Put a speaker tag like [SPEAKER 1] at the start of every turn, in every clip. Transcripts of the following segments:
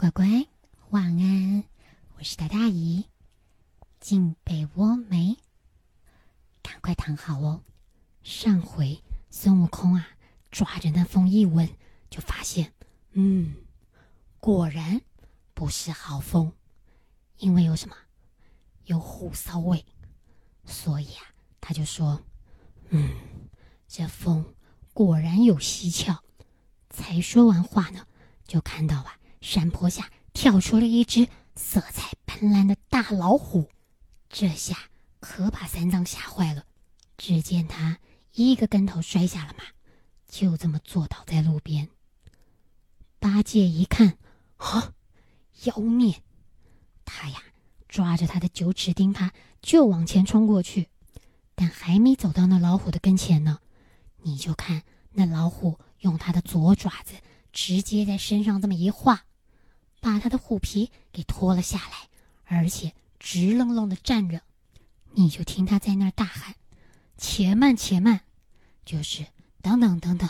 [SPEAKER 1] 乖乖，晚安！我是大大姨，进被窝没？赶快躺好哦。上回孙悟空啊，抓着那风一闻，就发现，嗯，果然不是好风，因为有什么？有虎骚味。所以啊，他就说，嗯，这风果然有蹊跷。才说完话呢，就看到啊。山坡下跳出了一只色彩斑斓的大老虎，这下可把三藏吓坏了。只见他一个跟头摔下了马，就这么坐倒在路边。八戒一看，啊，妖孽！他呀，抓着他的九齿钉耙就往前冲过去，但还没走到那老虎的跟前呢，你就看那老虎用他的左爪子直接在身上这么一划。把他的虎皮给脱了下来，而且直愣愣的站着，你就听他在那儿大喊：“且慢，且慢！”就是等等等等，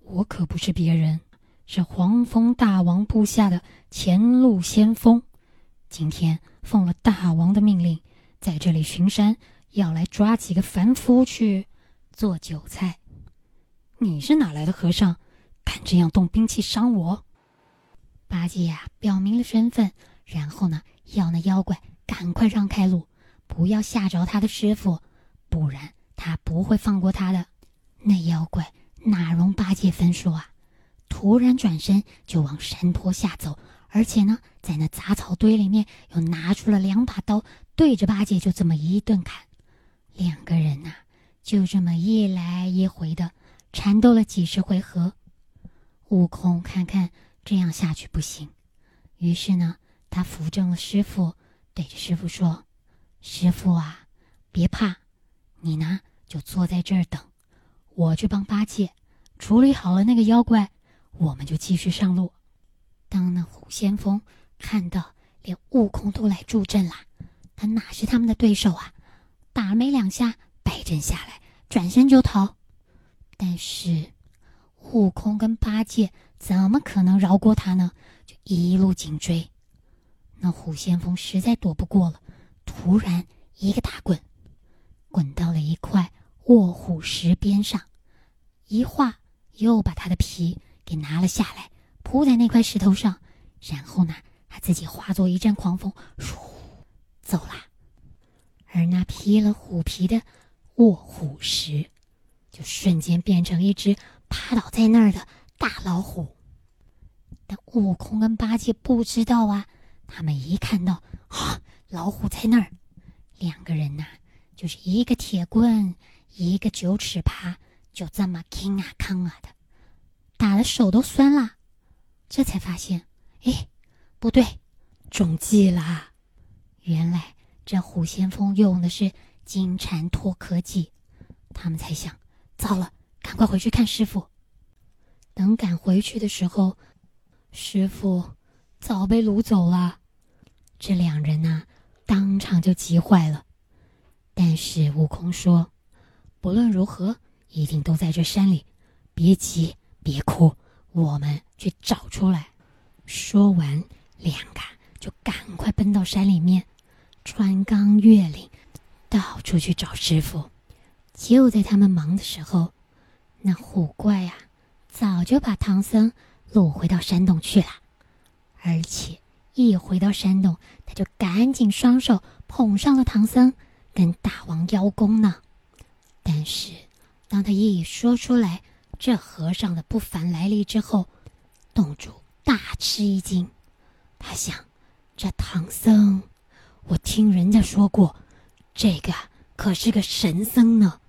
[SPEAKER 1] 我可不是别人，是黄蜂大王部下的前路先锋，今天奉了大王的命令，在这里巡山，要来抓几个凡夫去做韭菜。你是哪来的和尚，敢这样动兵器伤我？八戒呀，表明了身份，然后呢，要那妖怪赶快让开路，不要吓着他的师傅，不然他不会放过他的。那妖怪哪容八戒分说啊？突然转身就往山坡下走，而且呢，在那杂草堆里面又拿出了两把刀，对着八戒就这么一顿砍。两个人呐，就这么一来一回的缠斗了几十回合。悟空看看。这样下去不行，于是呢，他扶正了师傅，对着师傅说：“师傅啊，别怕，你呢就坐在这儿等，我去帮八戒处理好了那个妖怪，我们就继续上路。”当那虎先锋看到连悟空都来助阵了，他哪是他们的对手啊？打没两下，摆阵下来，转身就逃。但是，悟空跟八戒。怎么可能饶过他呢？就一路紧追，那虎先锋实在躲不过了，突然一个大滚，滚到了一块卧虎石边上，一画又把他的皮给拿了下来，铺在那块石头上，然后呢，他自己化作一阵狂风，唰，走了。而那披了虎皮的卧虎石，就瞬间变成一只趴倒在那儿的。大老虎，但悟空跟八戒不知道啊。他们一看到啊，老虎在那儿，两个人呐，就是一个铁棍，一个九齿耙，就这么扛啊扛啊的，打的手都酸了。这才发现，哎，不对，中计了。原来这虎先锋用的是金蝉脱壳计。他们才想，糟了，赶快回去看师傅。等赶回去的时候，师傅早被掳走了。这两人呐，当场就急坏了。但是悟空说：“不论如何，一定都在这山里，别急，别哭，我们去找出来。”说完，两个就赶快奔到山里面，穿岗越岭，到处去找师傅。就在他们忙的时候，那虎怪呀。早就把唐僧掳回到山洞去了，而且一回到山洞，他就赶紧双手捧上了唐僧，跟大王邀功呢。但是，当他一说出来这和尚的不凡来历之后，洞主大吃一惊。他想，这唐僧，我听人家说过，这个可是个神僧呢，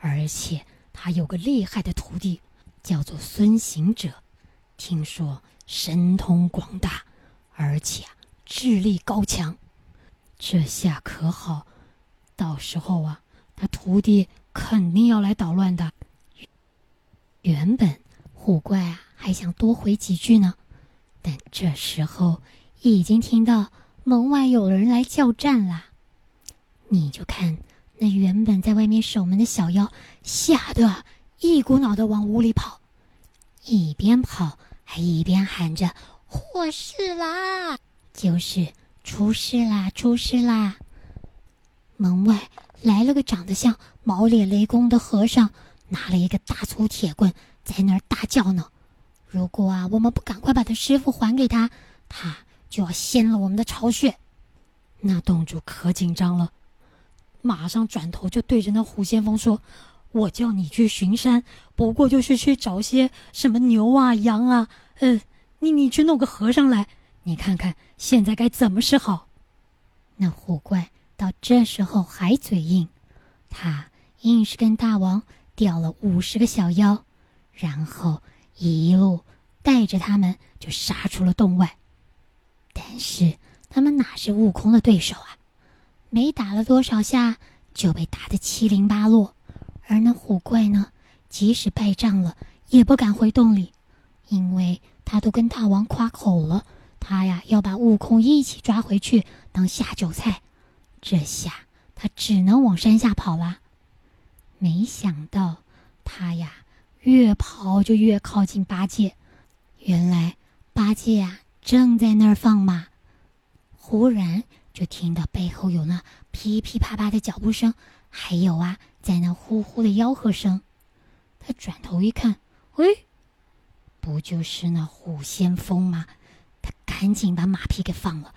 [SPEAKER 1] 而且他有个厉害的徒弟。叫做孙行者，听说神通广大，而且啊智力高强，这下可好，到时候啊，他徒弟肯定要来捣乱的。原本虎怪啊还想多回几句呢，但这时候已经听到门外有人来叫战啦。你就看那原本在外面守门的小妖，吓得一股脑的往屋里跑。一边跑还一边喊着：“祸事啦！就是出事啦，出事啦！门外来了个长得像毛脸雷公的和尚，拿了一个大粗铁棍，在那儿大叫呢。如果啊，我们不赶快把他师傅还给他，他就要掀了我们的巢穴。那洞主可紧张了，马上转头就对着那虎先锋说：“我叫你去巡山，不过就是去找些什么牛啊、羊啊，嗯，你你去弄个和尚来，你看看现在该怎么是好。”那虎怪到这时候还嘴硬，他硬是跟大王调了五十个小妖，然后一路带着他们就杀出了洞外，但是。他们哪是悟空的对手啊？没打了多少下，就被打得七零八落。而那虎怪呢，即使败仗了，也不敢回洞里，因为他都跟大王夸口了，他呀要把悟空一起抓回去当下酒菜。这下他只能往山下跑了。没想到他呀，越跑就越靠近八戒。原来八戒啊，正在那儿放马。忽然就听到背后有那噼噼啪啪的脚步声，还有啊，在那呼呼的吆喝声。他转头一看，喂，不就是那虎先锋吗？他赶紧把马匹给放了，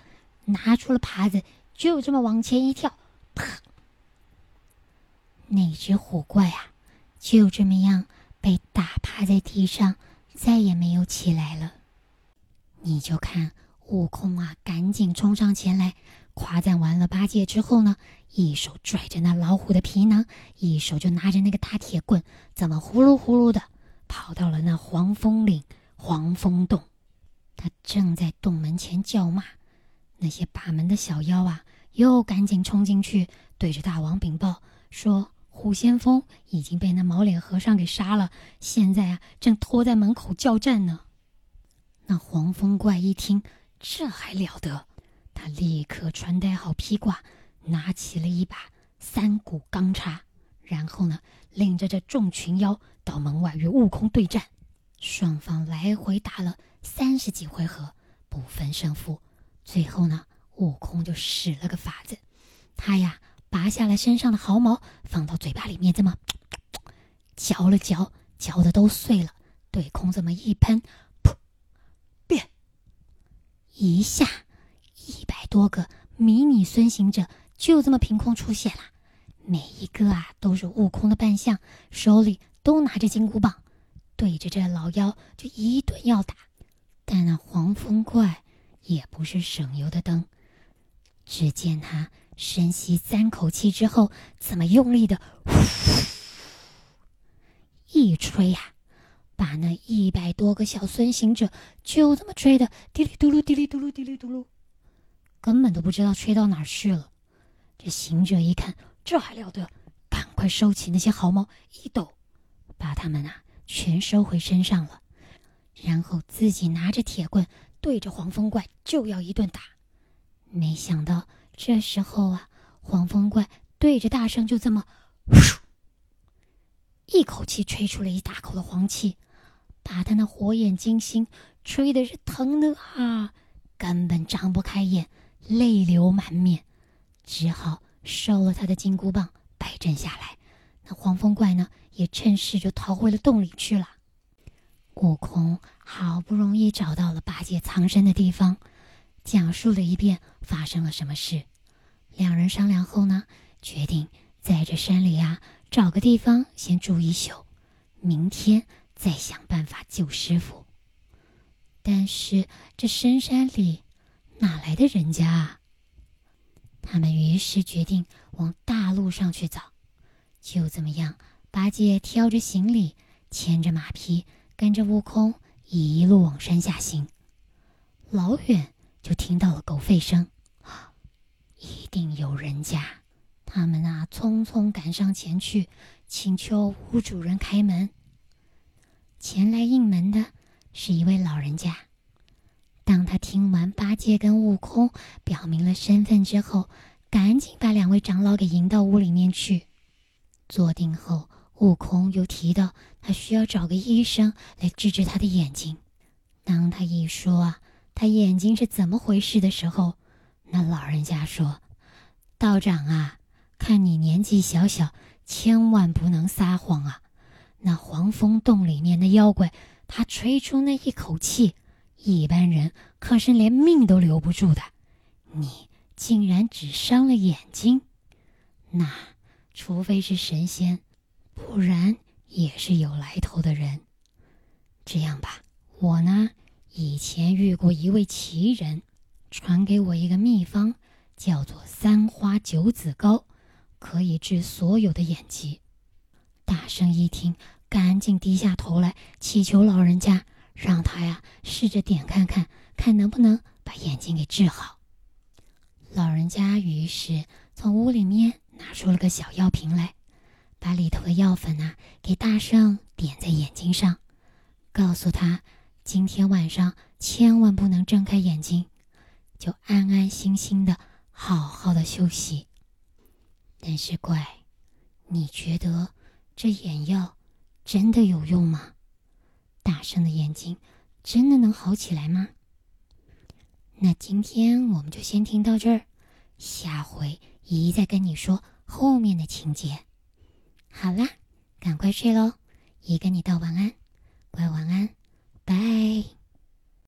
[SPEAKER 1] 拿出了耙子，就这么往前一跳，啪！那只虎怪啊，就这么样被打趴在地上，再也没有起来了。你就看。悟空啊，赶紧冲上前来，夸赞完了八戒之后呢，一手拽着那老虎的皮囊，一手就拿着那个大铁棍，怎么呼噜呼噜的跑到了那黄风岭黄风洞。他正在洞门前叫骂，那些把门的小妖啊，又赶紧冲进去，对着大王禀报说：虎先锋已经被那毛脸和尚给杀了，现在啊，正拖在门口叫战呢。那黄风怪一听。这还了得！他立刻穿戴好披挂，拿起了一把三股钢叉，然后呢，领着这众群妖到门外与悟空对战。双方来回打了三十几回合，不分胜负。最后呢，悟空就使了个法子，他呀，拔下了身上的毫毛，放到嘴巴里面，这么 嚼了嚼，嚼的都碎了，对空这么一喷。噗，变一下，一百多个迷你孙行者就这么凭空出现了，每一个啊都是悟空的扮相，手里都拿着金箍棒，对着这老妖就一顿要打。但那黄风怪也不是省油的灯，只见他深吸三口气之后，怎么用力的呼 一吹呀！把那一百多个小孙行者就这么吹的滴里嘟噜，滴里嘟噜，滴里嘟噜，根本都不知道吹到哪儿去了。这行者一看，这还了得，赶快收起那些毫毛，一抖，把他们啊全收回身上了，然后自己拿着铁棍对着黄风怪就要一顿打。没想到这时候啊，黄风怪对着大圣就这么，一口气吹出了一大口的黄气。把他那火眼金睛吹的是疼的啊，根本张不开眼，泪流满面，只好收了他的金箍棒，摆阵下来。那黄风怪呢，也趁势就逃回了洞里去了。悟空好不容易找到了八戒藏身的地方，讲述了一遍发生了什么事。两人商量后呢，决定在这山里啊找个地方先住一宿，明天。再想办法救师傅，但是这深山里哪来的人家啊？他们于是决定往大路上去找。就这么样，八戒挑着行李，牵着马匹，跟着悟空一路往山下行。老远就听到了狗吠声，一定有人家。他们啊，匆匆赶上前去，请求屋主人开门。前来应门的是一位老人家。八戒跟悟空表明了身份之后，赶紧把两位长老给迎到屋里面去。坐定后，悟空又提到他需要找个医生来治治他的眼睛。当他一说啊，他眼睛是怎么回事的时候，那老人家说：“道长啊，看你年纪小小，千万不能撒谎啊！那黄风洞里面的妖怪，他吹出那一口气，一般人可是连命都留不住的。你竟然只伤了眼睛，那除非是神仙，不然也是有来头的人。这样吧，我呢？”以前遇过一位奇人，传给我一个秘方，叫做三花九子膏，可以治所有的眼疾。大圣一听，赶紧低下头来祈求老人家，让他呀试着点看看，看能不能把眼睛给治好。老人家于是从屋里面拿出了个小药瓶来，把里头的药粉啊给大圣点在眼睛上，告诉他。今天晚上千万不能睁开眼睛，就安安心心的好好的休息。但是乖，你觉得这眼药真的有用吗？大圣的眼睛真的能好起来吗？那今天我们就先听到这儿，下回姨再跟你说后面的情节。好啦，赶快睡喽，姨跟你道晚安，乖晚安。拜